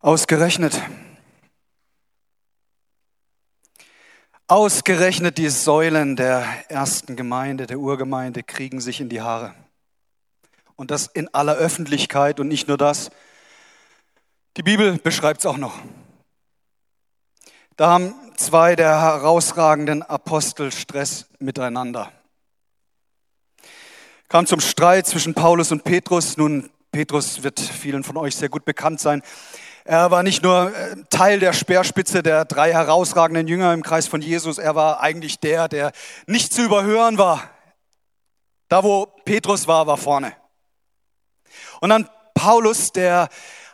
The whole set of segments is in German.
Ausgerechnet. Ausgerechnet die Säulen der ersten Gemeinde, der Urgemeinde, kriegen sich in die Haare. Und das in aller Öffentlichkeit und nicht nur das. Die Bibel beschreibt es auch noch. Da haben zwei der herausragenden Apostel Stress miteinander. Kam zum Streit zwischen Paulus und Petrus. Nun, Petrus wird vielen von euch sehr gut bekannt sein. Er war nicht nur äh, Teil der Speerspitze der drei herausragenden Jünger im Kreis von Jesus, er war eigentlich der, der nicht zu überhören war. Da, wo Petrus war, war vorne. Und dann Paulus, der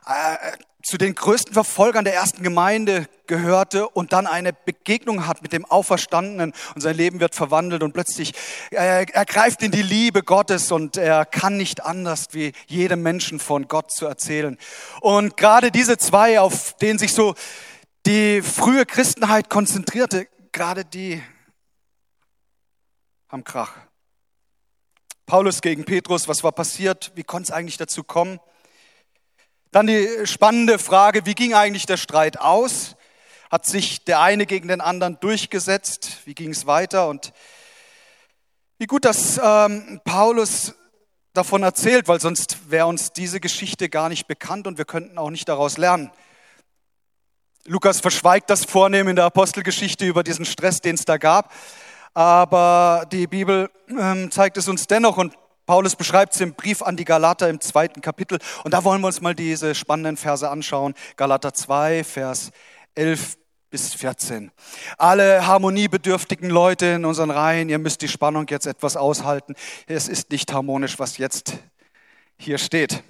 äh, zu den größten Verfolgern der ersten Gemeinde gehörte und dann eine Begegnung hat mit dem Auferstandenen und sein Leben wird verwandelt und plötzlich äh, er in die Liebe Gottes und er kann nicht anders wie jedem Menschen von Gott zu erzählen. Und gerade diese zwei, auf denen sich so die frühe Christenheit konzentrierte, gerade die haben Krach. Paulus gegen Petrus, was war passiert? Wie konnte es eigentlich dazu kommen? Dann die spannende Frage, wie ging eigentlich der Streit aus? Hat sich der eine gegen den anderen durchgesetzt? Wie ging es weiter? Und wie gut, dass ähm, Paulus davon erzählt, weil sonst wäre uns diese Geschichte gar nicht bekannt und wir könnten auch nicht daraus lernen. Lukas verschweigt das vornehm in der Apostelgeschichte über diesen Stress, den es da gab. Aber die Bibel ähm, zeigt es uns dennoch und Paulus beschreibt es im Brief an die Galater im zweiten Kapitel. Und da wollen wir uns mal diese spannenden Verse anschauen. Galater 2, Vers 11 bis 14. Alle harmoniebedürftigen Leute in unseren Reihen, ihr müsst die Spannung jetzt etwas aushalten. Es ist nicht harmonisch, was jetzt hier steht.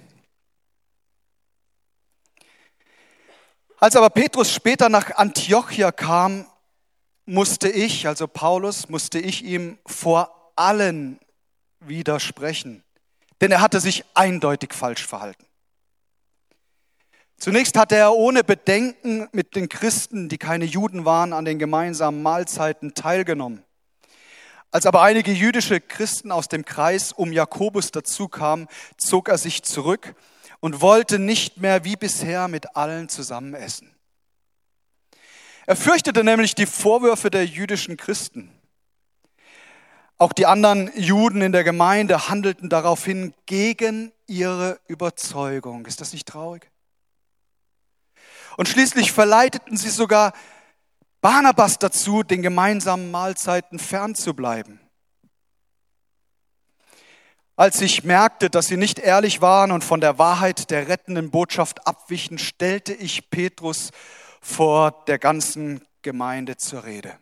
Als aber Petrus später nach Antiochia kam, musste ich, also Paulus, musste ich ihm vor allen widersprechen, denn er hatte sich eindeutig falsch verhalten. Zunächst hatte er ohne Bedenken mit den Christen, die keine Juden waren, an den gemeinsamen Mahlzeiten teilgenommen. Als aber einige jüdische Christen aus dem Kreis um Jakobus dazukamen, zog er sich zurück und wollte nicht mehr wie bisher mit allen zusammen essen. Er fürchtete nämlich die Vorwürfe der jüdischen Christen. Auch die anderen Juden in der Gemeinde handelten daraufhin gegen ihre Überzeugung. Ist das nicht traurig? Und schließlich verleiteten sie sogar Barnabas dazu, den gemeinsamen Mahlzeiten fernzubleiben. Als ich merkte, dass sie nicht ehrlich waren und von der Wahrheit der rettenden Botschaft abwichen, stellte ich Petrus vor der ganzen Gemeinde zur Rede.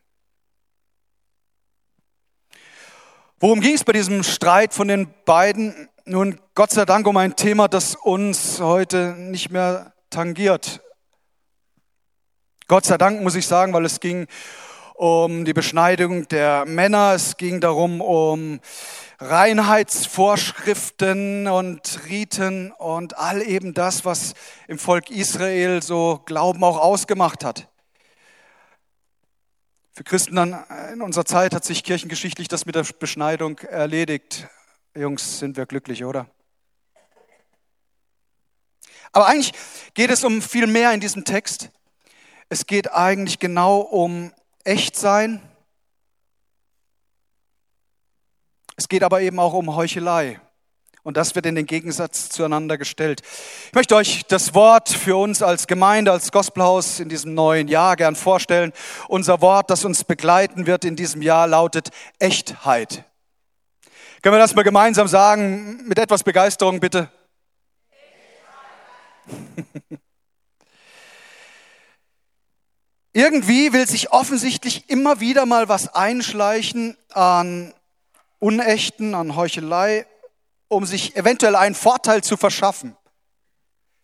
Worum ging es bei diesem Streit von den beiden? Nun, Gott sei Dank um ein Thema, das uns heute nicht mehr tangiert. Gott sei Dank muss ich sagen, weil es ging um die Beschneidung der Männer, es ging darum um Reinheitsvorschriften und Riten und all eben das, was im Volk Israel so Glauben auch ausgemacht hat. Für Christen dann in unserer Zeit hat sich kirchengeschichtlich das mit der Beschneidung erledigt. Jungs, sind wir glücklich, oder? Aber eigentlich geht es um viel mehr in diesem Text. Es geht eigentlich genau um Echtsein. Es geht aber eben auch um Heuchelei. Und das wird in den Gegensatz zueinander gestellt. Ich möchte euch das Wort für uns als Gemeinde, als Gospelhaus in diesem neuen Jahr gern vorstellen. Unser Wort, das uns begleiten wird in diesem Jahr, lautet Echtheit. Können wir das mal gemeinsam sagen? Mit etwas Begeisterung bitte. Irgendwie will sich offensichtlich immer wieder mal was einschleichen an Unechten, an Heuchelei um sich eventuell einen Vorteil zu verschaffen.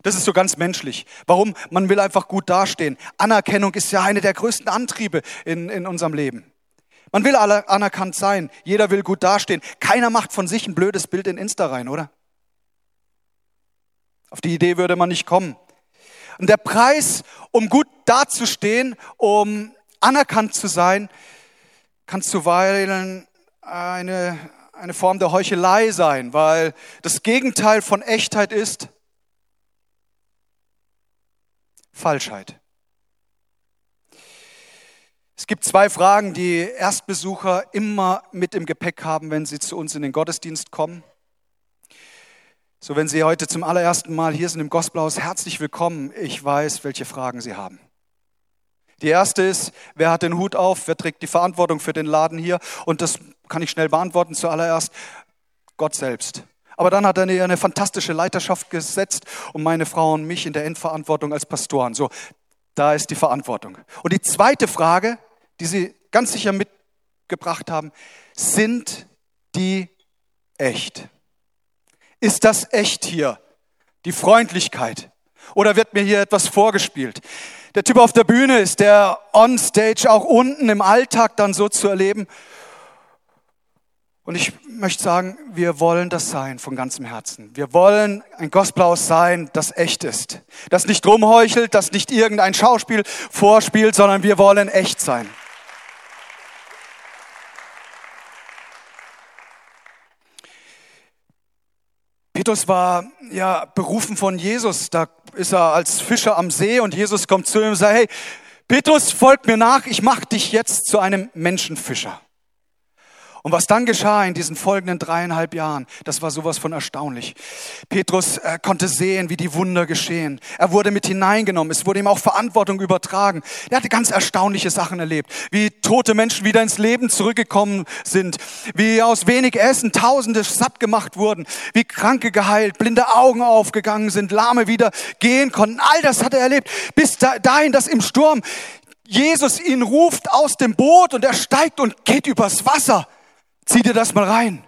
Das ist so ganz menschlich. Warum? Man will einfach gut dastehen. Anerkennung ist ja eine der größten Antriebe in, in unserem Leben. Man will alle anerkannt sein. Jeder will gut dastehen. Keiner macht von sich ein blödes Bild in Insta rein, oder? Auf die Idee würde man nicht kommen. Und der Preis, um gut dazustehen, um anerkannt zu sein, kann zuweilen eine eine Form der Heuchelei sein, weil das Gegenteil von Echtheit ist Falschheit. Es gibt zwei Fragen, die Erstbesucher immer mit im Gepäck haben, wenn sie zu uns in den Gottesdienst kommen. So, wenn Sie heute zum allerersten Mal hier sind im Gospelhaus, herzlich willkommen. Ich weiß, welche Fragen Sie haben. Die erste ist, wer hat den Hut auf? Wer trägt die Verantwortung für den Laden hier? Und das kann ich schnell beantworten zuallererst. Gott selbst. Aber dann hat er eine, fantastische Leiterschaft gesetzt und meine Frau und mich in der Endverantwortung als Pastoren. So, da ist die Verantwortung. Und die zweite Frage, die Sie ganz sicher mitgebracht haben, sind die echt? Ist das echt hier? Die Freundlichkeit? Oder wird mir hier etwas vorgespielt? Der Typ auf der Bühne ist der on-stage auch unten im Alltag dann so zu erleben. Und ich möchte sagen, wir wollen das sein von ganzem Herzen. Wir wollen ein Gospelhaus sein, das echt ist. Das nicht rumheuchelt, das nicht irgendein Schauspiel vorspielt, sondern wir wollen echt sein. Petrus war ja berufen von Jesus. Da ist er als Fischer am See und Jesus kommt zu ihm und sagt, hey, Petrus, folg mir nach, ich mache dich jetzt zu einem Menschenfischer. Und was dann geschah in diesen folgenden dreieinhalb Jahren, das war sowas von erstaunlich. Petrus äh, konnte sehen, wie die Wunder geschehen. Er wurde mit hineingenommen. Es wurde ihm auch Verantwortung übertragen. Er hatte ganz erstaunliche Sachen erlebt, wie tote Menschen wieder ins Leben zurückgekommen sind, wie aus wenig Essen Tausende satt gemacht wurden, wie Kranke geheilt, blinde Augen aufgegangen sind, Lahme wieder gehen konnten. All das hat er erlebt, bis dahin, dass im Sturm Jesus ihn ruft aus dem Boot und er steigt und geht übers Wasser. Zieh dir das mal rein.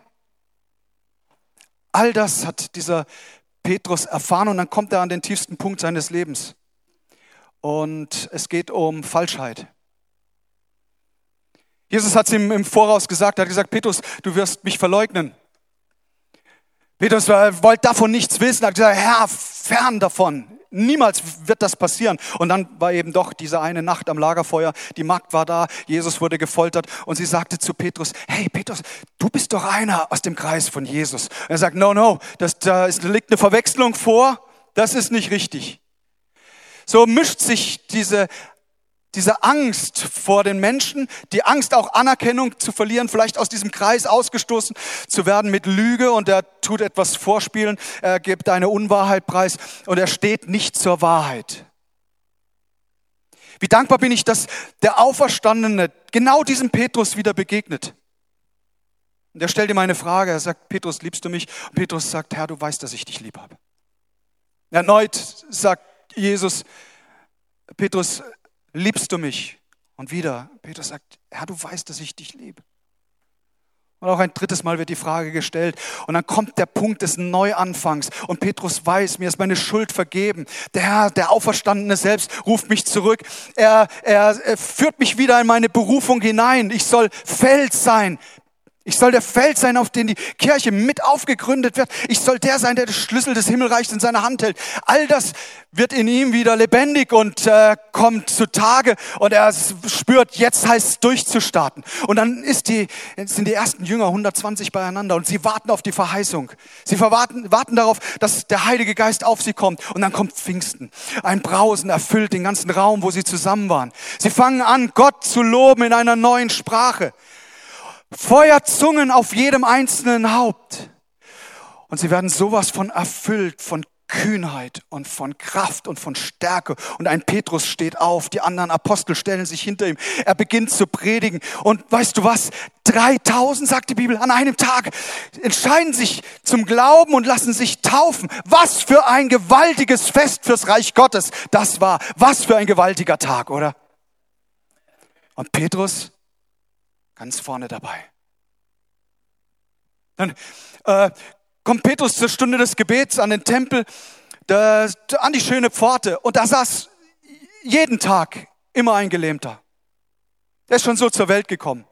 All das hat dieser Petrus erfahren und dann kommt er an den tiefsten Punkt seines Lebens. Und es geht um Falschheit. Jesus hat es ihm im Voraus gesagt, er hat gesagt, Petrus, du wirst mich verleugnen. Petrus wollte davon nichts wissen, er hat gesagt, Herr, fern davon. Niemals wird das passieren. Und dann war eben doch diese eine Nacht am Lagerfeuer. Die Magd war da, Jesus wurde gefoltert und sie sagte zu Petrus, hey Petrus, du bist doch einer aus dem Kreis von Jesus. Und er sagt, no, no, das, da liegt eine Verwechslung vor, das ist nicht richtig. So mischt sich diese diese Angst vor den Menschen, die Angst auch Anerkennung zu verlieren, vielleicht aus diesem Kreis ausgestoßen zu werden mit Lüge und er tut etwas vorspielen, er gibt eine Unwahrheit preis und er steht nicht zur Wahrheit. Wie dankbar bin ich, dass der Auferstandene genau diesem Petrus wieder begegnet. Und er stellt ihm eine Frage, er sagt, Petrus, liebst du mich? Und Petrus sagt, Herr, du weißt, dass ich dich lieb habe. Erneut sagt Jesus, Petrus, liebst du mich? Und wieder, Petrus sagt, Herr, du weißt, dass ich dich liebe. Und auch ein drittes Mal wird die Frage gestellt. Und dann kommt der Punkt des Neuanfangs. Und Petrus weiß, mir ist meine Schuld vergeben. Der Herr, der Auferstandene selbst, ruft mich zurück. Er, er, er führt mich wieder in meine Berufung hinein. Ich soll Fels sein. Ich soll der Fels sein, auf den die Kirche mit aufgegründet wird. Ich soll der sein, der den Schlüssel des Himmelreichs in seiner Hand hält. All das wird in ihm wieder lebendig und äh, kommt zutage und er spürt, jetzt heißt es durchzustarten. Und dann ist die, sind die ersten Jünger 120 beieinander und sie warten auf die Verheißung. Sie warten, warten darauf, dass der Heilige Geist auf sie kommt und dann kommt Pfingsten. Ein Brausen erfüllt den ganzen Raum, wo sie zusammen waren. Sie fangen an, Gott zu loben in einer neuen Sprache. Feuerzungen auf jedem einzelnen Haupt. Und sie werden sowas von erfüllt, von Kühnheit und von Kraft und von Stärke. Und ein Petrus steht auf, die anderen Apostel stellen sich hinter ihm. Er beginnt zu predigen. Und weißt du was? 3000, sagt die Bibel, an einem Tag entscheiden sich zum Glauben und lassen sich taufen. Was für ein gewaltiges Fest fürs Reich Gottes das war. Was für ein gewaltiger Tag, oder? Und Petrus ganz vorne dabei. Dann äh, kommt Petrus zur Stunde des Gebets an den Tempel, der, an die schöne Pforte und da saß jeden Tag immer ein Gelähmter. Der ist schon so zur Welt gekommen.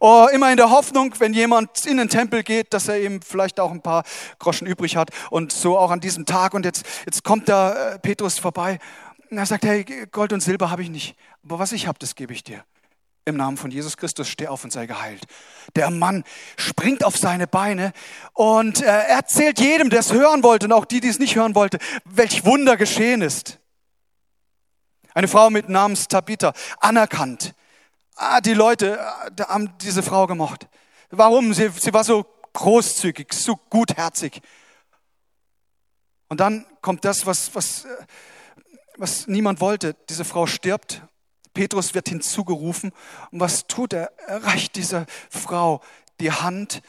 Oh, immer in der Hoffnung, wenn jemand in den Tempel geht, dass er eben vielleicht auch ein paar Groschen übrig hat. Und so auch an diesem Tag. Und jetzt, jetzt kommt da äh, Petrus vorbei. Und er sagt, hey, Gold und Silber habe ich nicht. Aber was ich habe, das gebe ich dir im Namen von Jesus Christus, steh auf und sei geheilt. Der Mann springt auf seine Beine und äh, erzählt jedem, der es hören wollte und auch die, die es nicht hören wollte, welch Wunder geschehen ist. Eine Frau mit Namens Tabitha, anerkannt. Ah, die Leute äh, haben diese Frau gemocht. Warum? Sie, sie war so großzügig, so gutherzig. Und dann kommt das, was, was, äh, was niemand wollte. Diese Frau stirbt. Petrus wird hinzugerufen. Und was tut er? Er reicht dieser Frau die Hand,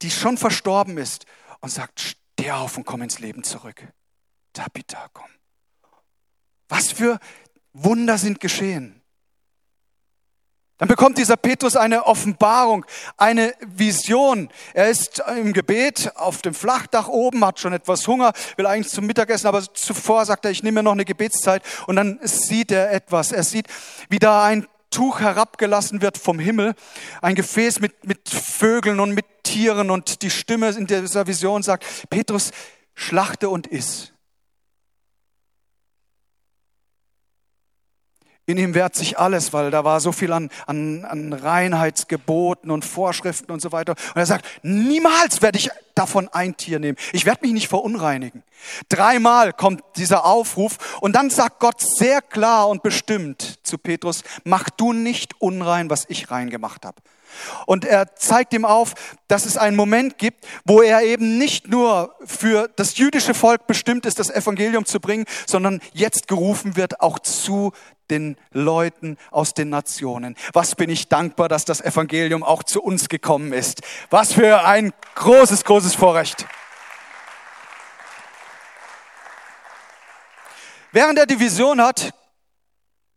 die schon verstorben ist, und sagt, steh auf und komm ins Leben zurück. Tabitha, komm. Was für Wunder sind geschehen. Dann bekommt dieser Petrus eine Offenbarung, eine Vision. Er ist im Gebet auf dem Flachdach oben, hat schon etwas Hunger, will eigentlich zum Mittagessen, aber zuvor sagt er, ich nehme mir noch eine Gebetszeit. Und dann sieht er etwas. Er sieht, wie da ein Tuch herabgelassen wird vom Himmel, ein Gefäß mit, mit Vögeln und mit Tieren. Und die Stimme in dieser Vision sagt, Petrus, schlachte und iss. In ihm wehrt sich alles, weil da war so viel an, an, an Reinheitsgeboten und Vorschriften und so weiter. Und er sagt, niemals werde ich davon ein Tier nehmen. Ich werde mich nicht verunreinigen. Dreimal kommt dieser Aufruf und dann sagt Gott sehr klar und bestimmt zu Petrus, mach du nicht unrein, was ich rein gemacht habe. Und er zeigt ihm auf, dass es einen Moment gibt, wo er eben nicht nur für das jüdische Volk bestimmt ist, das Evangelium zu bringen, sondern jetzt gerufen wird auch zu den Leuten aus den Nationen. Was bin ich dankbar, dass das Evangelium auch zu uns gekommen ist. Was für ein großes, großes Vorrecht. Während er die Vision hat,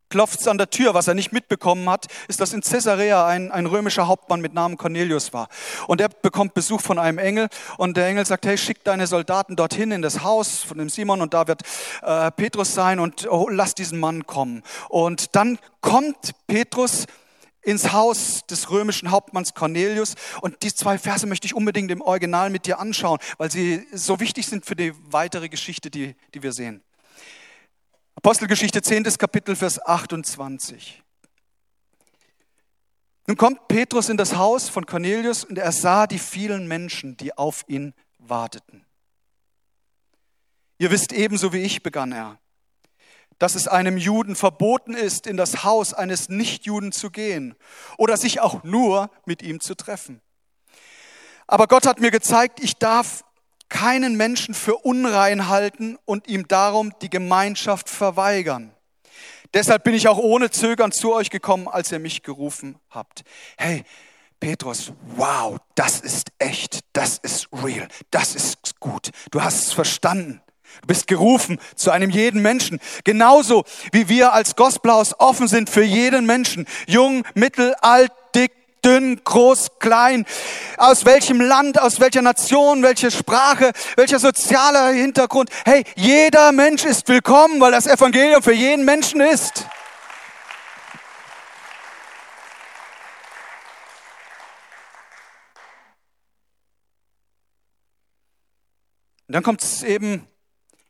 klopft es an der Tür. Was er nicht mitbekommen hat, ist, dass in Caesarea ein, ein römischer Hauptmann mit Namen Cornelius war. Und er bekommt Besuch von einem Engel und der Engel sagt, hey, schick deine Soldaten dorthin in das Haus von dem Simon und da wird äh, Petrus sein und oh, lass diesen Mann kommen. Und dann kommt Petrus ins Haus des römischen Hauptmanns Cornelius. Und die zwei Verse möchte ich unbedingt im Original mit dir anschauen, weil sie so wichtig sind für die weitere Geschichte, die, die wir sehen. Apostelgeschichte 10. Kapitel, Vers 28. Nun kommt Petrus in das Haus von Cornelius und er sah die vielen Menschen, die auf ihn warteten. Ihr wisst ebenso wie ich, begann er, dass es einem Juden verboten ist, in das Haus eines Nichtjuden zu gehen oder sich auch nur mit ihm zu treffen. Aber Gott hat mir gezeigt, ich darf keinen Menschen für unrein halten und ihm darum die Gemeinschaft verweigern. Deshalb bin ich auch ohne Zögern zu euch gekommen, als ihr mich gerufen habt. Hey, Petrus, wow, das ist echt, das ist real, das ist gut. Du hast es verstanden. Du bist gerufen zu einem jeden Menschen. Genauso wie wir als Gospelhaus offen sind für jeden Menschen. Jung, mittel, alt, dünn, groß, klein, aus welchem Land, aus welcher Nation, welche Sprache, welcher sozialer Hintergrund. Hey, jeder Mensch ist willkommen, weil das Evangelium für jeden Menschen ist. Und dann kommt es eben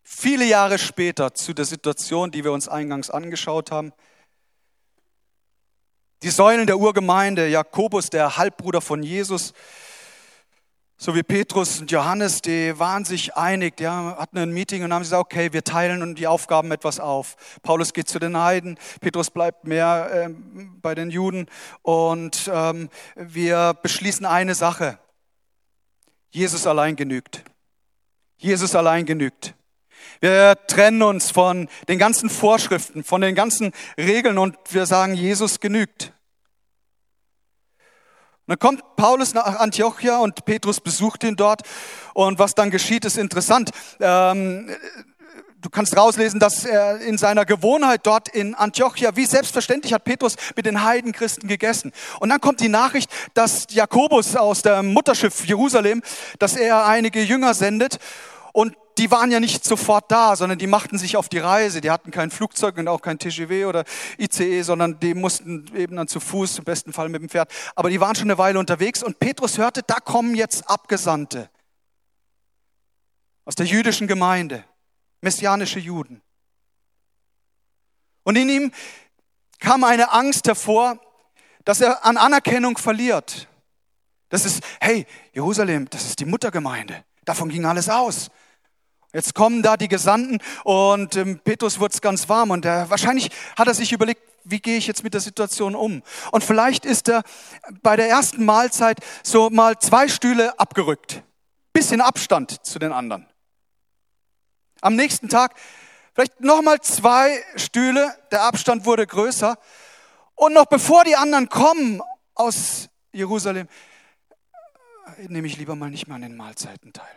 viele Jahre später zu der Situation, die wir uns eingangs angeschaut haben. Die Säulen der Urgemeinde, Jakobus, der Halbbruder von Jesus, sowie Petrus und Johannes, die waren sich einig, die hatten ein Meeting und haben gesagt, okay, wir teilen die Aufgaben etwas auf. Paulus geht zu den Heiden, Petrus bleibt mehr äh, bei den Juden und ähm, wir beschließen eine Sache. Jesus allein genügt. Jesus allein genügt. Wir trennen uns von den ganzen Vorschriften, von den ganzen Regeln und wir sagen, Jesus genügt. Und dann kommt Paulus nach Antiochia und Petrus besucht ihn dort. Und was dann geschieht, ist interessant. Ähm, du kannst rauslesen, dass er in seiner Gewohnheit dort in Antiochia, wie selbstverständlich hat Petrus mit den Heidenchristen gegessen. Und dann kommt die Nachricht, dass Jakobus aus dem Mutterschiff Jerusalem, dass er einige Jünger sendet. Und die waren ja nicht sofort da, sondern die machten sich auf die Reise. Die hatten kein Flugzeug und auch kein TGW oder ICE, sondern die mussten eben dann zu Fuß, im besten Fall mit dem Pferd. Aber die waren schon eine Weile unterwegs und Petrus hörte, da kommen jetzt Abgesandte aus der jüdischen Gemeinde, messianische Juden. Und in ihm kam eine Angst hervor, dass er an Anerkennung verliert. Das ist, hey, Jerusalem, das ist die Muttergemeinde. Davon ging alles aus. Jetzt kommen da die Gesandten und ähm, Petrus wird es ganz warm und er, wahrscheinlich hat er sich überlegt, wie gehe ich jetzt mit der Situation um? Und vielleicht ist er bei der ersten Mahlzeit so mal zwei Stühle abgerückt. Bisschen Abstand zu den anderen. Am nächsten Tag vielleicht nochmal zwei Stühle, der Abstand wurde größer. Und noch bevor die anderen kommen aus Jerusalem, nehme ich lieber mal nicht mehr an den Mahlzeiten teil.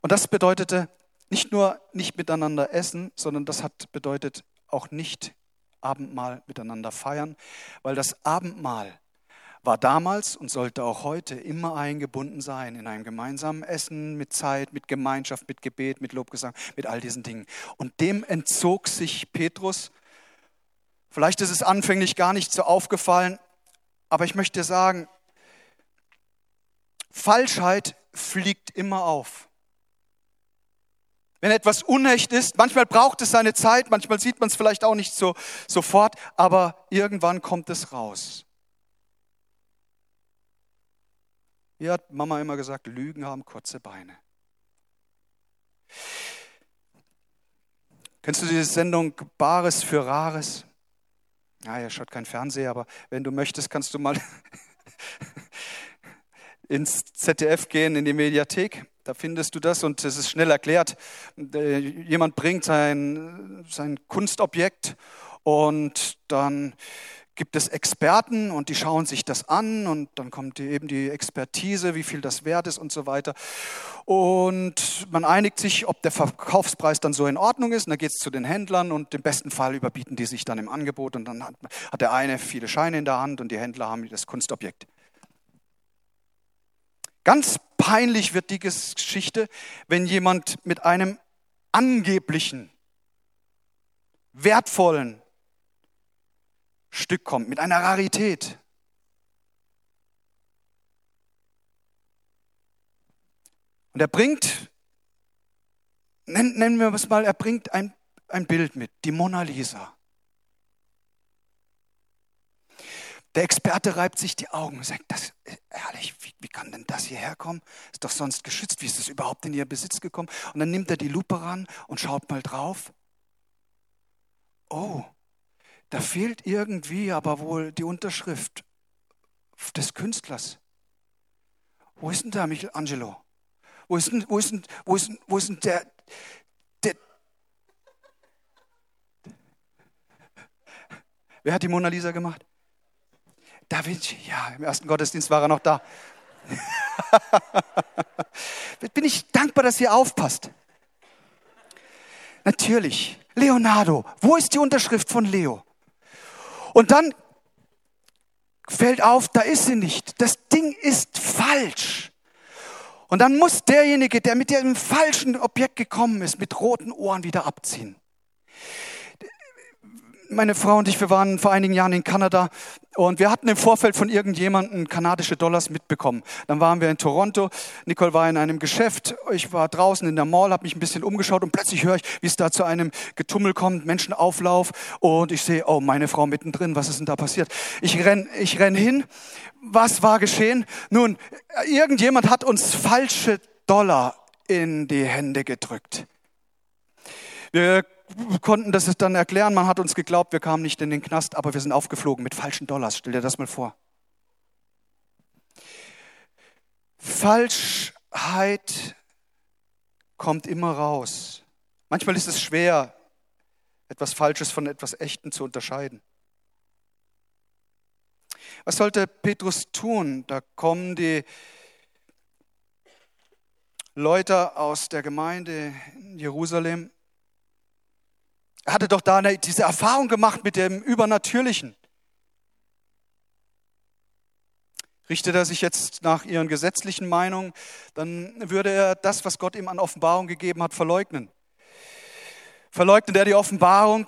Und das bedeutete nicht nur nicht miteinander essen, sondern das hat bedeutet auch nicht Abendmahl miteinander feiern, weil das Abendmahl war damals und sollte auch heute immer eingebunden sein in einem gemeinsamen Essen, mit Zeit, mit Gemeinschaft, mit Gebet, mit Lobgesang, mit all diesen Dingen. Und dem entzog sich Petrus. Vielleicht ist es anfänglich gar nicht so aufgefallen, aber ich möchte sagen, Falschheit fliegt immer auf. Wenn etwas unecht ist, manchmal braucht es seine Zeit, manchmal sieht man es vielleicht auch nicht so sofort, aber irgendwann kommt es raus. Wie hat Mama immer gesagt, Lügen haben kurze Beine. Kennst du diese Sendung Bares für Rares? Ja, ihr schaut kein Fernseher, aber wenn du möchtest, kannst du mal ins ZDF gehen, in die Mediathek. Da findest du das und es ist schnell erklärt. Äh, jemand bringt sein, sein Kunstobjekt und dann gibt es Experten und die schauen sich das an und dann kommt eben die Expertise, wie viel das wert ist und so weiter. Und man einigt sich, ob der Verkaufspreis dann so in Ordnung ist. Und dann geht es zu den Händlern und im besten Fall überbieten die sich dann im Angebot und dann hat, hat der eine viele Scheine in der Hand und die Händler haben das Kunstobjekt. Ganz peinlich wird die Geschichte, wenn jemand mit einem angeblichen, wertvollen Stück kommt, mit einer Rarität. Und er bringt, nennen wir es mal, er bringt ein, ein Bild mit, die Mona Lisa. Der Experte reibt sich die Augen und sagt, das herrlich, wie, wie kann denn das hierher kommen? Ist doch sonst geschützt, wie ist es überhaupt in ihr Besitz gekommen? Und dann nimmt er die Lupe ran und schaut mal drauf. Oh, da fehlt irgendwie aber wohl die Unterschrift des Künstlers. Wo ist denn da Michelangelo? Wo ist denn, wo ist denn, wo ist denn, wo ist denn der, der Wer hat die Mona Lisa gemacht? Da Vinci, ja, im ersten Gottesdienst war er noch da. Bin ich dankbar, dass ihr aufpasst. Natürlich, Leonardo, wo ist die Unterschrift von Leo? Und dann fällt auf, da ist sie nicht. Das Ding ist falsch. Und dann muss derjenige, der mit dem falschen Objekt gekommen ist, mit roten Ohren wieder abziehen meine Frau und ich, wir waren vor einigen Jahren in Kanada und wir hatten im Vorfeld von irgendjemandem kanadische Dollars mitbekommen. Dann waren wir in Toronto, Nicole war in einem Geschäft, ich war draußen in der Mall, habe mich ein bisschen umgeschaut und plötzlich höre ich, wie es da zu einem Getummel kommt, Menschenauflauf und ich sehe, oh, meine Frau mittendrin, was ist denn da passiert? Ich renn, ich renn hin, was war geschehen? Nun, irgendjemand hat uns falsche Dollar in die Hände gedrückt. Wir konnten das dann erklären. Man hat uns geglaubt, wir kamen nicht in den Knast, aber wir sind aufgeflogen mit falschen Dollars. Stell dir das mal vor. Falschheit kommt immer raus. Manchmal ist es schwer, etwas Falsches von etwas Echten zu unterscheiden. Was sollte Petrus tun? Da kommen die Leute aus der Gemeinde in Jerusalem er hatte doch da eine, diese Erfahrung gemacht mit dem Übernatürlichen. Richtet er sich jetzt nach ihren gesetzlichen Meinungen, dann würde er das, was Gott ihm an Offenbarung gegeben hat, verleugnen. Verleugnet er die Offenbarung,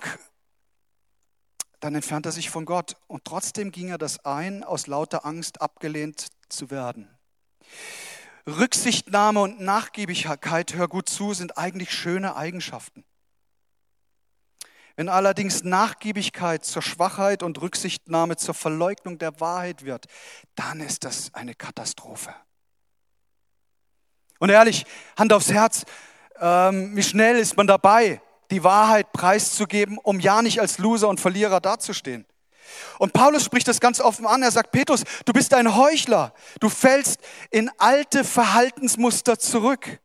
dann entfernt er sich von Gott. Und trotzdem ging er das ein, aus lauter Angst abgelehnt zu werden. Rücksichtnahme und Nachgiebigkeit, hör gut zu, sind eigentlich schöne Eigenschaften. Wenn allerdings Nachgiebigkeit zur Schwachheit und Rücksichtnahme zur Verleugnung der Wahrheit wird, dann ist das eine Katastrophe. Und ehrlich, Hand aufs Herz, Ähm, wie schnell ist man dabei, die Wahrheit preiszugeben, um ja nicht als Loser und Verlierer dazustehen? Und Paulus spricht das ganz offen an. Er sagt, Petrus, du bist ein Heuchler. Du fällst in alte Verhaltensmuster zurück.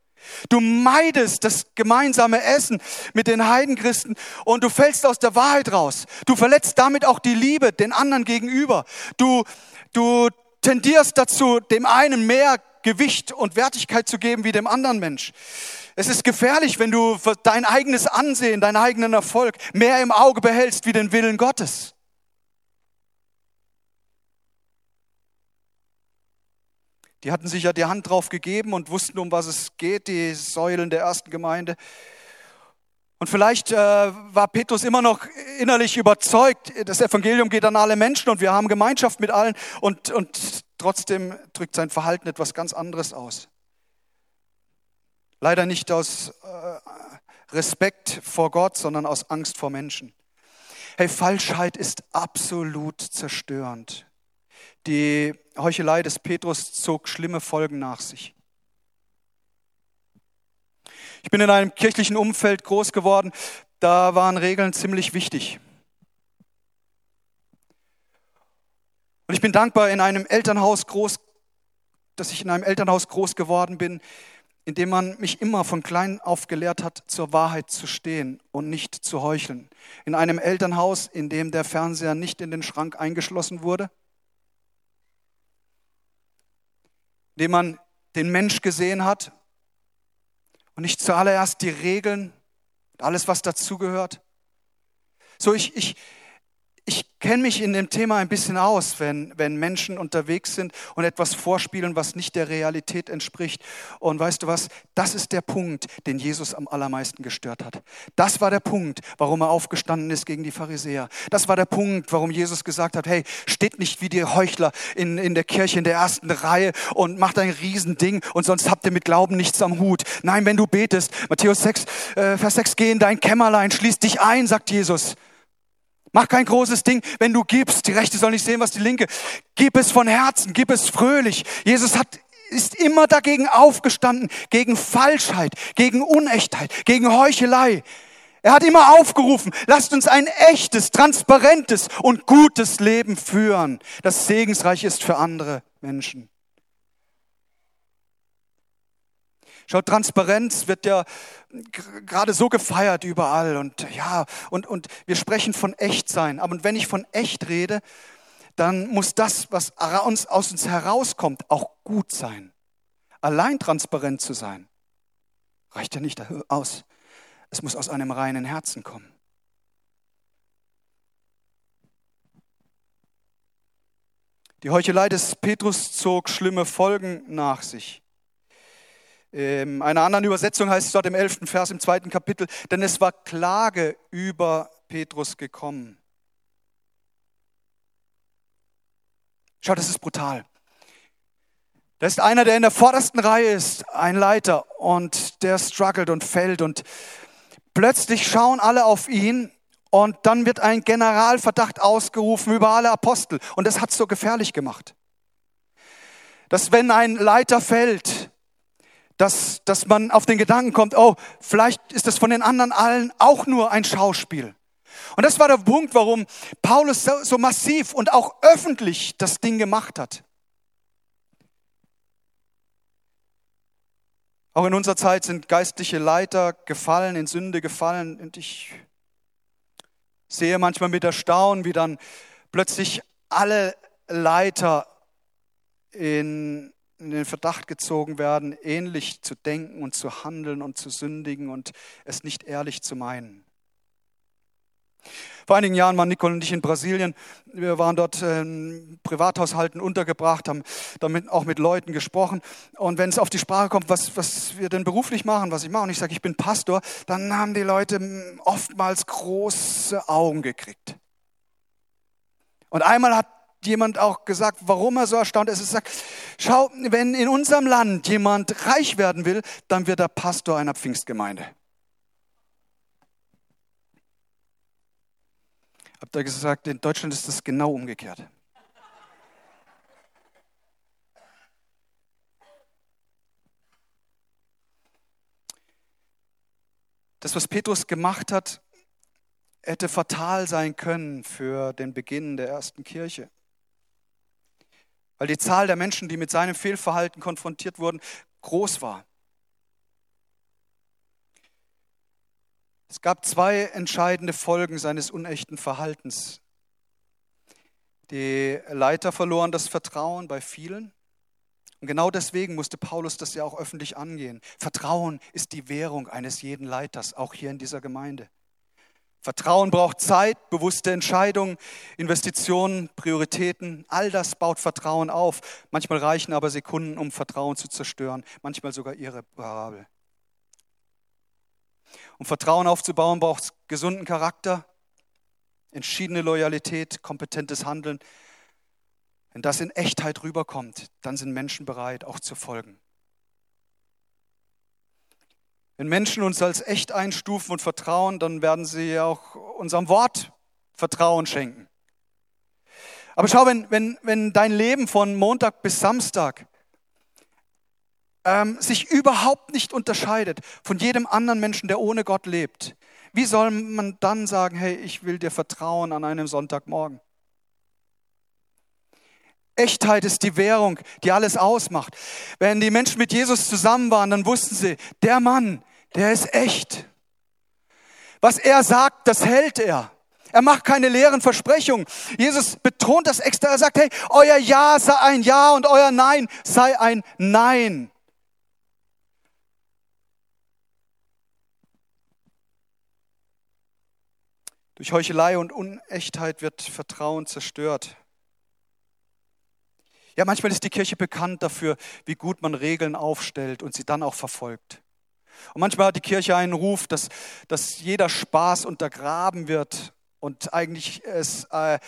Du meidest das gemeinsame Essen mit den Heidenchristen und du fällst aus der Wahrheit raus. Du verletzt damit auch die Liebe den anderen gegenüber. Du, du tendierst dazu, dem einen mehr Gewicht und Wertigkeit zu geben wie dem anderen Mensch. Es ist gefährlich, wenn du dein eigenes Ansehen, deinen eigenen Erfolg mehr im Auge behältst wie den Willen Gottes. Die hatten sich ja die Hand drauf gegeben und wussten, um was es geht, die Säulen der ersten Gemeinde. Und vielleicht äh, war Petrus immer noch innerlich überzeugt, das Evangelium geht an alle Menschen und wir haben Gemeinschaft mit allen und, und trotzdem drückt sein Verhalten etwas ganz anderes aus. Leider nicht aus äh, Respekt vor Gott, sondern aus Angst vor Menschen. Hey, Falschheit ist absolut zerstörend. Die Heuchelei des Petrus zog schlimme Folgen nach sich. Ich bin in einem kirchlichen Umfeld groß geworden, da waren Regeln ziemlich wichtig. Und ich bin dankbar, in einem Elternhaus groß, dass ich in einem Elternhaus groß geworden bin, in dem man mich immer von klein auf gelehrt hat, zur Wahrheit zu stehen und nicht zu heucheln. In einem Elternhaus, in dem der Fernseher nicht in den Schrank eingeschlossen wurde, indem man den Mensch gesehen hat und nicht zuallererst die Regeln und alles, was dazugehört. So, ich, ich, ich kenne mich in dem Thema ein bisschen aus, wenn, wenn Menschen unterwegs sind und etwas vorspielen, was nicht der Realität entspricht. Und weißt du was? Das ist der Punkt, den Jesus am allermeisten gestört hat. Das war der Punkt, warum er aufgestanden ist gegen die Pharisäer. Das war der Punkt, warum Jesus gesagt hat, hey, steht nicht wie die Heuchler in, in der Kirche in der ersten Reihe und macht ein Riesending und sonst habt ihr mit Glauben nichts am Hut. Nein, wenn du betest, Matthäus 6, äh, Vers 6, geh in dein Kämmerlein, schließ dich ein, sagt Jesus. Mach kein großes Ding, wenn du gibst. Die Rechte soll nicht sehen, was die Linke. Gib es von Herzen, gib es fröhlich. Jesus hat ist immer dagegen aufgestanden, gegen Falschheit, gegen Unechtheit, gegen Heuchelei. Er hat immer aufgerufen, lasst uns ein echtes, transparentes und gutes Leben führen, das segensreich ist für andere Menschen. Schaut, Transparenz wird ja gerade so gefeiert überall und ja, und, und wir sprechen von echt sein. Aber wenn ich von echt rede, dann muss das, was uns, aus uns herauskommt, auch gut sein. Allein transparent zu sein, reicht ja nicht aus. Es muss aus einem reinen Herzen kommen. Die Heuchelei des Petrus zog schlimme Folgen nach sich. In ähm, einer anderen Übersetzung heißt es dort im elften Vers im zweiten Kapitel, denn es war Klage über Petrus gekommen. Schau, das ist brutal. Da ist einer, der in der vordersten Reihe ist, ein Leiter, und der struggelt und fällt. Und plötzlich schauen alle auf ihn und dann wird ein Generalverdacht ausgerufen über alle Apostel. Und das hat es so gefährlich gemacht. Dass wenn ein Leiter fällt, dass, dass man auf den Gedanken kommt, oh, vielleicht ist das von den anderen allen auch nur ein Schauspiel. Und das war der Punkt, warum Paulus so, so massiv und auch öffentlich das Ding gemacht hat. Auch in unserer Zeit sind geistliche Leiter gefallen, in Sünde gefallen. Und ich sehe manchmal mit Erstaunen, wie dann plötzlich alle Leiter in in den Verdacht gezogen werden, ähnlich zu denken und zu handeln und zu sündigen und es nicht ehrlich zu meinen. Vor einigen Jahren waren Nicole und ich in Brasilien. Wir waren dort in Privathaushalten untergebracht, haben damit auch mit Leuten gesprochen. Und wenn es auf die Sprache kommt, was, was wir denn beruflich machen, was ich mache, und ich sage, ich bin Pastor, dann haben die Leute oftmals große Augen gekriegt. Und einmal hat jemand auch gesagt, warum er so erstaunt ist. Er sagt, schau, wenn in unserem Land jemand reich werden will, dann wird er Pastor einer Pfingstgemeinde. Habt ihr gesagt, in Deutschland ist das genau umgekehrt. Das, was Petrus gemacht hat, hätte fatal sein können für den Beginn der ersten Kirche. Weil die Zahl der Menschen, die mit seinem Fehlverhalten konfrontiert wurden, groß war. Es gab zwei entscheidende Folgen seines unechten Verhaltens. Die Leiter verloren das Vertrauen bei vielen. Und genau deswegen musste Paulus das ja auch öffentlich angehen. Vertrauen ist die Währung eines jeden Leiters, auch hier in dieser Gemeinde. Vertrauen braucht Zeit, bewusste Entscheidungen, Investitionen, Prioritäten. All das baut Vertrauen auf. Manchmal reichen aber Sekunden, um Vertrauen zu zerstören, manchmal sogar irreparabel. Um Vertrauen aufzubauen, braucht es gesunden Charakter, entschiedene Loyalität, kompetentes Handeln. Wenn das in Echtheit rüberkommt, dann sind Menschen bereit, auch zu folgen. Wenn Menschen uns als echt einstufen und vertrauen, dann werden sie auch unserem Wort Vertrauen schenken. Aber schau, wenn, wenn, wenn dein Leben von Montag bis Samstag ähm, sich überhaupt nicht unterscheidet von jedem anderen Menschen, der ohne Gott lebt, wie soll man dann sagen, hey, ich will dir vertrauen an einem Sonntagmorgen? Echtheit ist die Währung, die alles ausmacht. Wenn die Menschen mit Jesus zusammen waren, dann wussten sie, der Mann, der ist echt. Was er sagt, das hält er. Er macht keine leeren Versprechungen. Jesus betont das extra. Er sagt, hey, euer Ja sei ein Ja und euer Nein sei ein Nein. Durch Heuchelei und Unechtheit wird Vertrauen zerstört. Ja, manchmal ist die Kirche bekannt dafür, wie gut man Regeln aufstellt und sie dann auch verfolgt. Und manchmal hat die Kirche einen Ruf, dass, dass jeder Spaß untergraben wird und eigentlich es äh,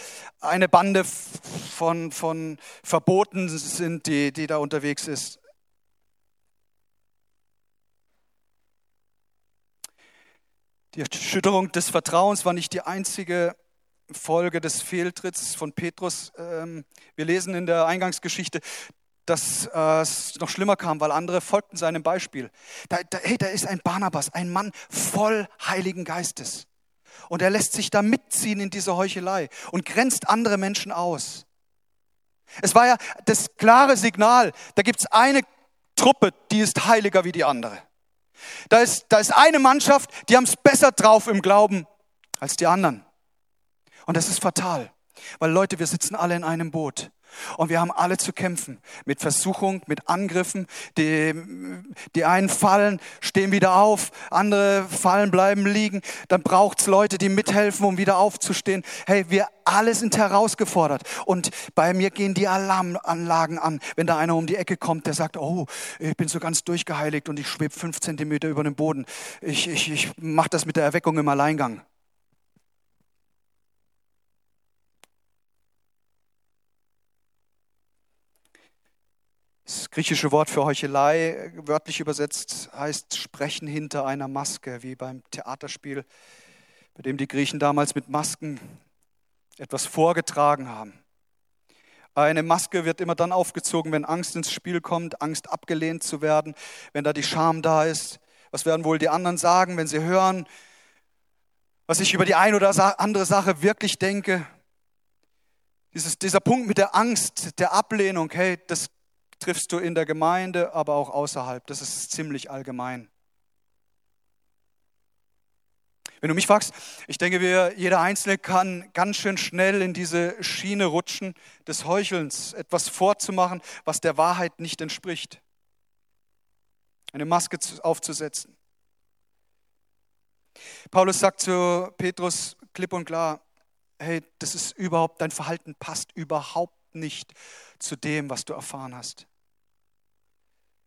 eine Bande von, von Verboten sind, die, die da unterwegs ist. Die Erschütterung des Vertrauens war nicht die einzige Folge des Fehltritts von Petrus. Ähm, wir lesen in der Eingangsgeschichte, dass äh, es noch schlimmer kam, weil andere folgten seinem Beispiel. Da, da, hey, da ist ein Barnabas, ein Mann voll Heiligen Geistes. Und er lässt sich da mitziehen in diese Heuchelei und grenzt andere Menschen aus. Es war ja das klare Signal, da gibt es eine Truppe, die ist heiliger wie die andere. Da ist, da ist eine Mannschaft, die haben es besser drauf im Glauben als die anderen. Und das ist fatal, weil Leute, wir sitzen alle in einem Boot. Und wir haben alle zu kämpfen mit Versuchung, mit Angriffen. Die, die einen fallen, stehen wieder auf, andere fallen, bleiben liegen. Dann braucht es Leute, die mithelfen, um wieder aufzustehen. Hey, wir alle sind herausgefordert. Und bei mir gehen die Alarmanlagen an, wenn da einer um die Ecke kommt, der sagt, oh, ich bin so ganz durchgeheiligt und ich schwebe fünf Zentimeter über dem Boden. Ich, ich, ich mache das mit der Erweckung im Alleingang. Das griechische Wort für Heuchelei, wörtlich übersetzt, heißt Sprechen hinter einer Maske, wie beim Theaterspiel, bei dem die Griechen damals mit Masken etwas vorgetragen haben. Eine Maske wird immer dann aufgezogen, wenn Angst ins Spiel kommt, Angst abgelehnt zu werden, wenn da die Scham da ist. Was werden wohl die anderen sagen, wenn sie hören, was ich über die eine oder andere Sache wirklich denke? Dieses, dieser Punkt mit der Angst, der Ablehnung, hey, das triffst du in der Gemeinde, aber auch außerhalb. Das ist ziemlich allgemein. Wenn du mich fragst, ich denke, wir, jeder Einzelne kann ganz schön schnell in diese Schiene rutschen des Heuchelns, etwas vorzumachen, was der Wahrheit nicht entspricht. Eine Maske aufzusetzen. Paulus sagt zu Petrus klipp und klar, hey, das ist überhaupt, dein Verhalten passt überhaupt nicht zu dem, was du erfahren hast.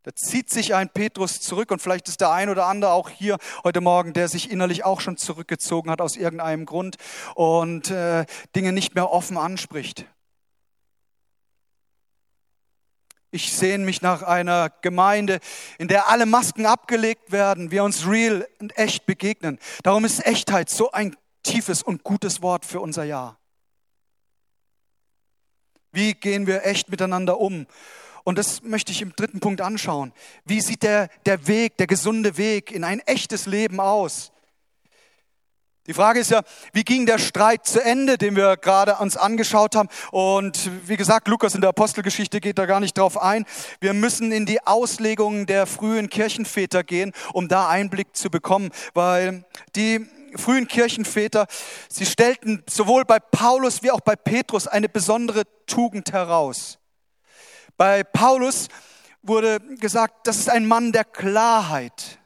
Da zieht sich ein Petrus zurück und vielleicht ist der ein oder andere auch hier heute Morgen, der sich innerlich auch schon zurückgezogen hat aus irgendeinem Grund und äh, Dinge nicht mehr offen anspricht. Ich sehne mich nach einer Gemeinde, in der alle Masken abgelegt werden, wir uns real und echt begegnen. Darum ist Echtheit so ein tiefes und gutes Wort für unser Jahr. Wie gehen wir echt miteinander um? Und das möchte ich im dritten Punkt anschauen. Wie sieht der, der Weg, der gesunde Weg in ein echtes Leben aus? Die Frage ist ja, wie ging der Streit zu Ende, den wir gerade uns angeschaut haben? Und wie gesagt, Lukas in der Apostelgeschichte geht da gar nicht drauf ein. Wir müssen in die Auslegungen der frühen Kirchenväter gehen, um da Einblick zu bekommen, weil die frühen Kirchenväter, sie stellten sowohl bei Paulus wie auch bei Petrus eine besondere Tugend heraus. Bei Paulus wurde gesagt, das ist ein Mann der Klarheit.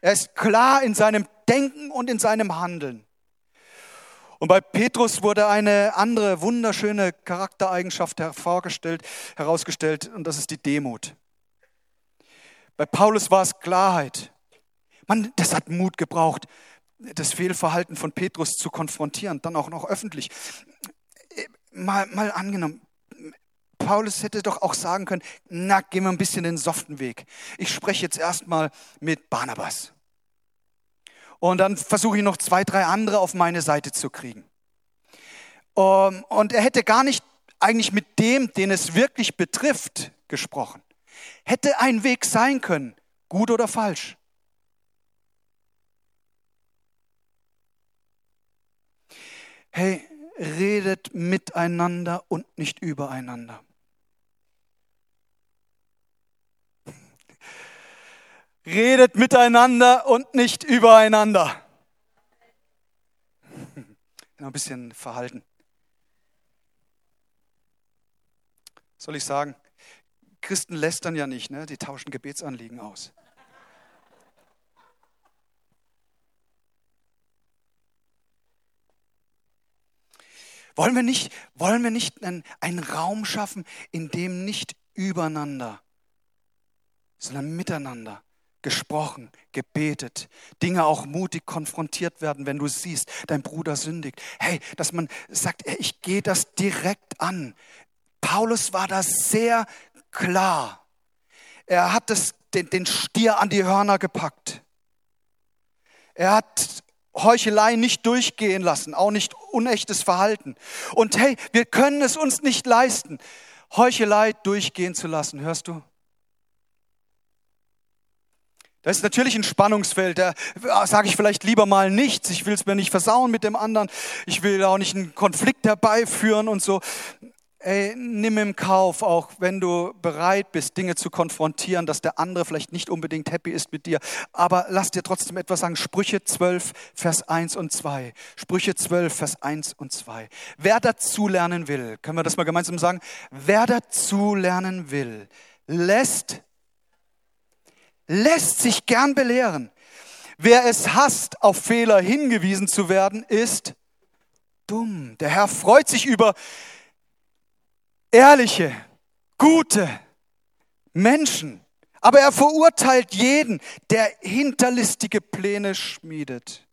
Er ist klar in seinem Denken und in seinem Handeln. Und bei Petrus wurde eine andere wunderschöne Charaktereigenschaft hervorgestellt, herausgestellt, und das ist die Demut. Bei Paulus war es Klarheit. Man, das hat Mut gebraucht, das Fehlverhalten von Petrus zu konfrontieren, dann auch noch öffentlich. Mal, mal angenommen, Paulus hätte doch auch sagen können, na, gehen wir ein bisschen den soften Weg. Ich spreche jetzt erstmal mit Barnabas. Und dann versuche ich noch zwei, drei andere auf meine Seite zu kriegen. Ähm, und er hätte gar nicht eigentlich mit dem, den es wirklich betrifft, gesprochen. Hätte ein Weg sein können, gut oder falsch. Hey, redet miteinander und nicht übereinander. redet miteinander und nicht übereinander. Ein bisschen verhalten. Soll ich sagen? Christen lästern ja nicht, ne? die tauschen Gebetsanliegen aus. Wollen wir nicht, wollen wir nicht einen, einen Raum schaffen, in dem nicht übereinander, sondern miteinander gesprochen, gebetet, Dinge auch mutig konfrontiert werden, wenn du siehst, dein Bruder sündigt. Hey, dass man sagt, ich gehe das direkt an. Paulus war da sehr klar. Er hat das, den, den Stier an die Hörner gepackt. Er hat Heuchelei nicht durchgehen lassen, auch nicht unechtes Verhalten. Und hey, wir können es uns nicht leisten, Heuchelei durchgehen zu lassen. Hörst du? Das ist natürlich ein Spannungsfeld. Da sage ich vielleicht lieber mal nichts. Ich will es mir nicht versauen mit dem anderen. Ich will auch nicht einen Konflikt herbeiführen und so. Ey, nimm im Kauf, auch wenn du bereit bist, Dinge zu konfrontieren, dass der andere vielleicht nicht unbedingt happy ist mit dir. Aber lass dir trotzdem etwas sagen. Sprüche 12, Vers 1 und 2. Sprüche 12, Vers 1 und 2. Wer dazu lernen will, können wir das mal gemeinsam sagen? Wer dazu lernen will, lässt lässt sich gern belehren. Wer es hasst, auf Fehler hingewiesen zu werden, ist dumm. Der Herr freut sich über ehrliche, gute Menschen, aber er verurteilt jeden, der hinterlistige Pläne schmiedet.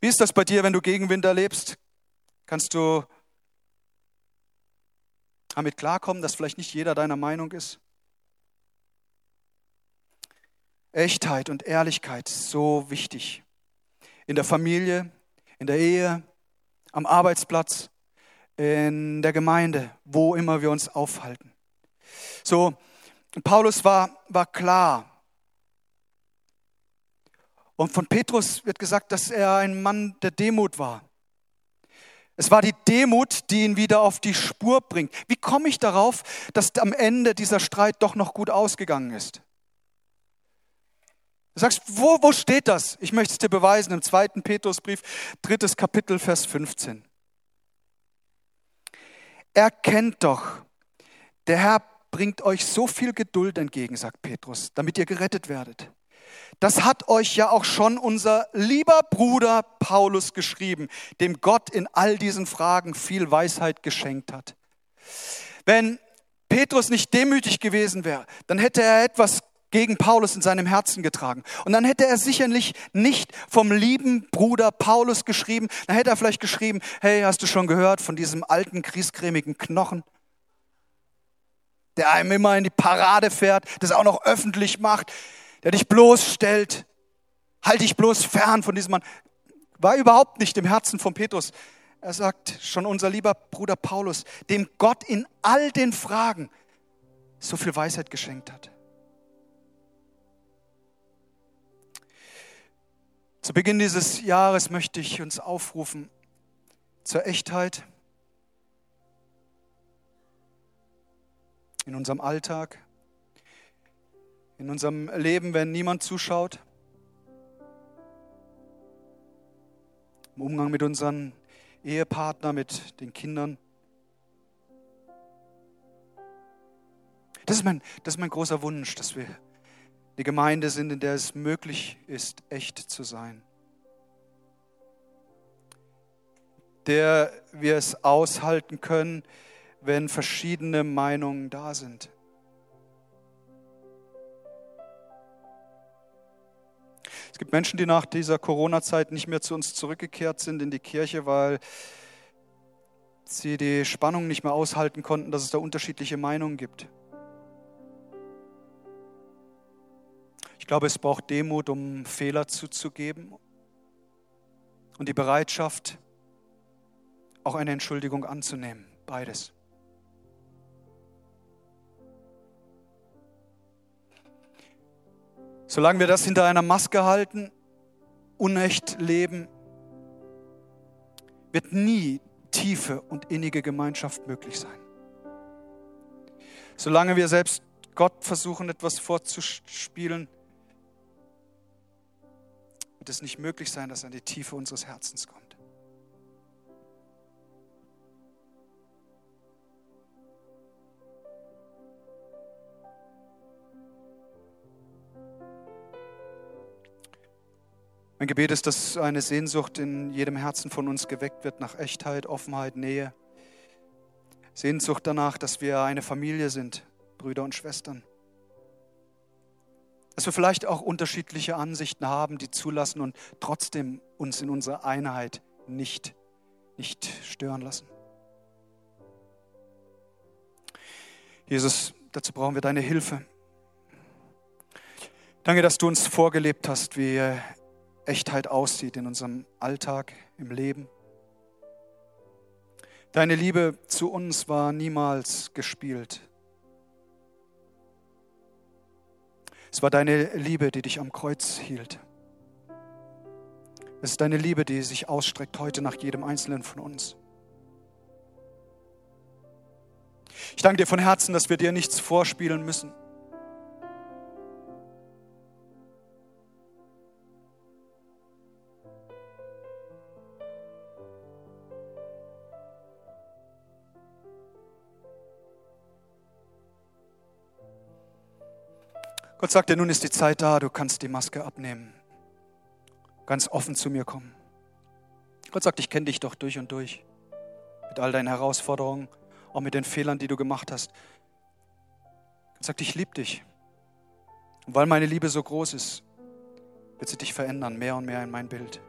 Wie ist das bei dir, wenn du Gegenwind erlebst? Kannst du damit klarkommen, dass vielleicht nicht jeder deiner Meinung ist? Echtheit und Ehrlichkeit so wichtig. In der Familie, in der Ehe, am Arbeitsplatz, in der Gemeinde, wo immer wir uns aufhalten. So, Paulus war, war klar. Und von Petrus wird gesagt, dass er ein Mann der Demut war. Es war die Demut, die ihn wieder auf die Spur bringt. Wie komme ich darauf, dass am Ende dieser Streit doch noch gut ausgegangen ist? Du sagst, wo, wo steht das? Ich möchte es dir beweisen im zweiten Petrusbrief, drittes Kapitel, Vers 15. Erkennt doch, der Herr bringt euch so viel Geduld entgegen, sagt Petrus, damit ihr gerettet werdet. Das hat euch ja auch schon unser lieber Bruder Paulus geschrieben, dem Gott in all diesen Fragen viel Weisheit geschenkt hat. Wenn Petrus nicht demütig gewesen wäre, dann hätte er etwas gegen Paulus in seinem Herzen getragen. Und dann hätte er sicherlich nicht vom lieben Bruder Paulus geschrieben, dann hätte er vielleicht geschrieben, hey, hast du schon gehört von diesem alten, kriescremigen Knochen, der einem immer in die Parade fährt, das auch noch öffentlich macht, der dich bloßstellt, halt dich bloß fern von diesem Mann. War überhaupt nicht im Herzen von Petrus. Er sagt schon unser lieber Bruder Paulus, dem Gott in all den Fragen so viel Weisheit geschenkt hat. Zu Beginn dieses Jahres möchte ich uns aufrufen zur Echtheit in unserem Alltag, in unserem Leben, wenn niemand zuschaut, im Umgang mit unseren Ehepartnern, mit den Kindern. Das ist, mein, das ist mein großer Wunsch, dass wir eine Gemeinde sind, in der es möglich ist, echt zu sein. Der wir es aushalten können, wenn verschiedene Meinungen da sind. Es gibt Menschen, die nach dieser Corona-Zeit nicht mehr zu uns zurückgekehrt sind in die Kirche, weil sie die Spannung nicht mehr aushalten konnten, dass es da unterschiedliche Meinungen gibt. Ich glaube, es braucht Demut, um Fehler zuzugeben und die Bereitschaft, auch eine Entschuldigung anzunehmen. Beides. Solange wir das hinter einer Maske halten, unecht leben, wird nie tiefe und innige Gemeinschaft möglich sein. Solange wir selbst Gott versuchen, etwas vorzuspielen, wird es nicht möglich sein, dass er in die Tiefe unseres Herzens kommt. Mein Gebet ist, dass eine Sehnsucht in jedem Herzen von uns geweckt wird nach Echtheit, Offenheit, Nähe. Sehnsucht danach, dass wir eine Familie sind, Brüder und Schwestern. Dass wir vielleicht auch unterschiedliche Ansichten haben, die zulassen und trotzdem uns in unserer Einheit nicht, nicht stören lassen. Jesus, dazu brauchen wir deine Hilfe. Danke, dass du uns vorgelebt hast, wie Echtheit aussieht in unserem Alltag, im Leben. Deine Liebe zu uns war niemals gespielt. Es war deine Liebe, die dich am Kreuz hielt. Es ist deine Liebe, die sich ausstreckt heute nach jedem Einzelnen von uns. Ich danke dir von Herzen, dass wir dir nichts vorspielen müssen. Gott sagt dir, nun ist die Zeit da, du kannst die Maske abnehmen. Ganz offen zu mir kommen. Gott sagt, ich kenne dich doch durch und durch. Mit all deinen Herausforderungen, auch mit den Fehlern, die du gemacht hast. Gott sagt, ich liebe dich. Und weil meine Liebe so groß ist, wird sie dich verändern, mehr und mehr in mein Bild.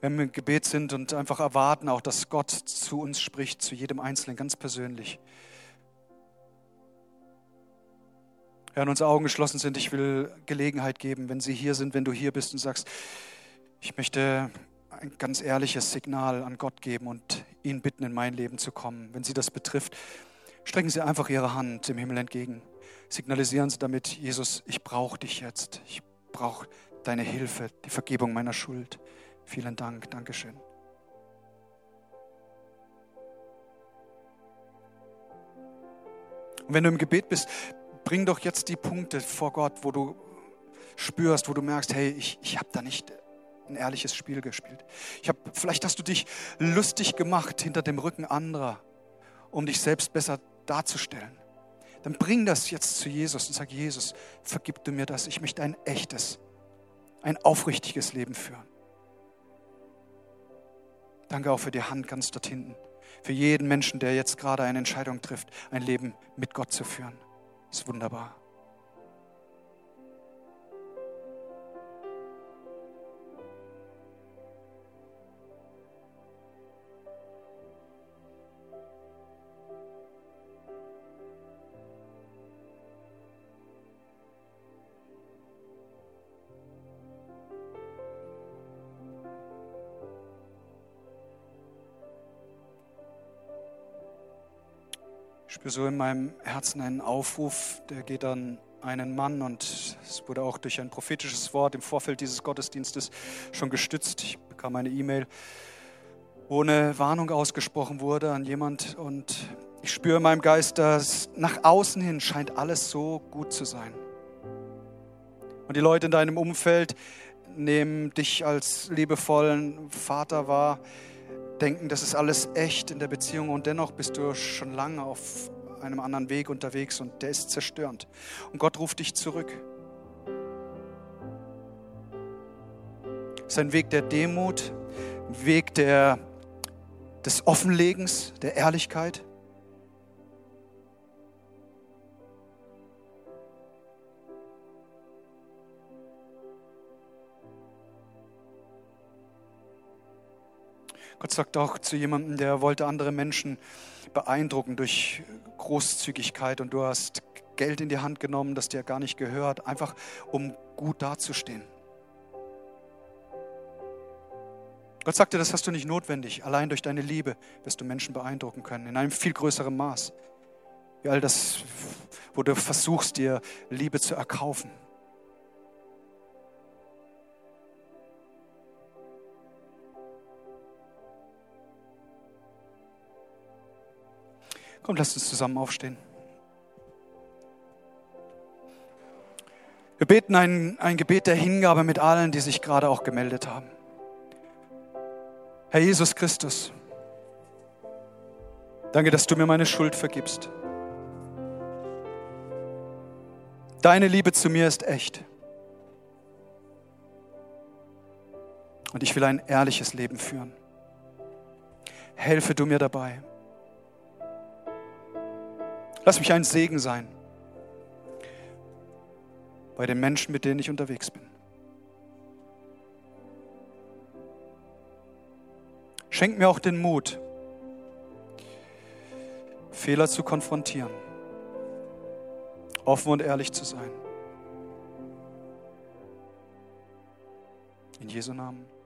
Wenn wir im Gebet sind und einfach erwarten auch, dass Gott zu uns spricht, zu jedem Einzelnen ganz persönlich, Herr, unsere Augen geschlossen sind, ich will Gelegenheit geben, wenn Sie hier sind, wenn du hier bist und sagst, ich möchte ein ganz ehrliches Signal an Gott geben und ihn bitten, in mein Leben zu kommen. Wenn Sie das betrifft, strecken Sie einfach Ihre Hand im Himmel entgegen. Signalisieren Sie damit, Jesus, ich brauche dich jetzt. Ich brauche deine Hilfe, die Vergebung meiner Schuld. Vielen Dank, Dankeschön. Und wenn du im Gebet bist, bring doch jetzt die Punkte vor Gott, wo du spürst, wo du merkst, hey, ich, ich habe da nicht ein ehrliches Spiel gespielt. Ich hab, vielleicht hast du dich lustig gemacht hinter dem Rücken anderer, um dich selbst besser darzustellen. Dann bring das jetzt zu Jesus und sag, Jesus, vergib du mir das. Ich möchte ein echtes, ein aufrichtiges Leben führen. Danke auch für die Hand ganz dort hinten. Für jeden Menschen, der jetzt gerade eine Entscheidung trifft, ein Leben mit Gott zu führen. Ist wunderbar. Ich spüre so in meinem Herzen einen Aufruf, der geht an einen Mann und es wurde auch durch ein prophetisches Wort im Vorfeld dieses Gottesdienstes schon gestützt. Ich bekam eine E-Mail, wo eine Warnung ausgesprochen wurde an jemand und ich spüre in meinem Geist, dass nach außen hin scheint alles so gut zu sein. Und die Leute in deinem Umfeld nehmen dich als liebevollen Vater wahr, denken, das ist alles echt in der Beziehung und dennoch bist du schon lange auf einem anderen Weg unterwegs und der ist zerstörend. Und Gott ruft dich zurück. Es ist ein Weg der Demut, Weg der, des Offenlegens, der Ehrlichkeit. Gott sagt auch zu jemandem, der wollte andere Menschen beeindrucken durch Großzügigkeit und du hast Geld in die Hand genommen, das dir gar nicht gehört, einfach um gut dazustehen. Gott sagte, das hast du nicht notwendig. Allein durch deine Liebe wirst du Menschen beeindrucken können, in einem viel größeren Maß. Wie all das, wo du versuchst, dir Liebe zu erkaufen. Komm, lasst uns zusammen aufstehen. Wir beten ein, ein Gebet der Hingabe mit allen, die sich gerade auch gemeldet haben. Herr Jesus Christus, danke, dass du mir meine Schuld vergibst. Deine Liebe zu mir ist echt. Und ich will ein ehrliches Leben führen. Helfe du mir dabei. Lass mich ein Segen sein bei den Menschen, mit denen ich unterwegs bin. Schenk mir auch den Mut, Fehler zu konfrontieren, offen und ehrlich zu sein. In Jesu Namen.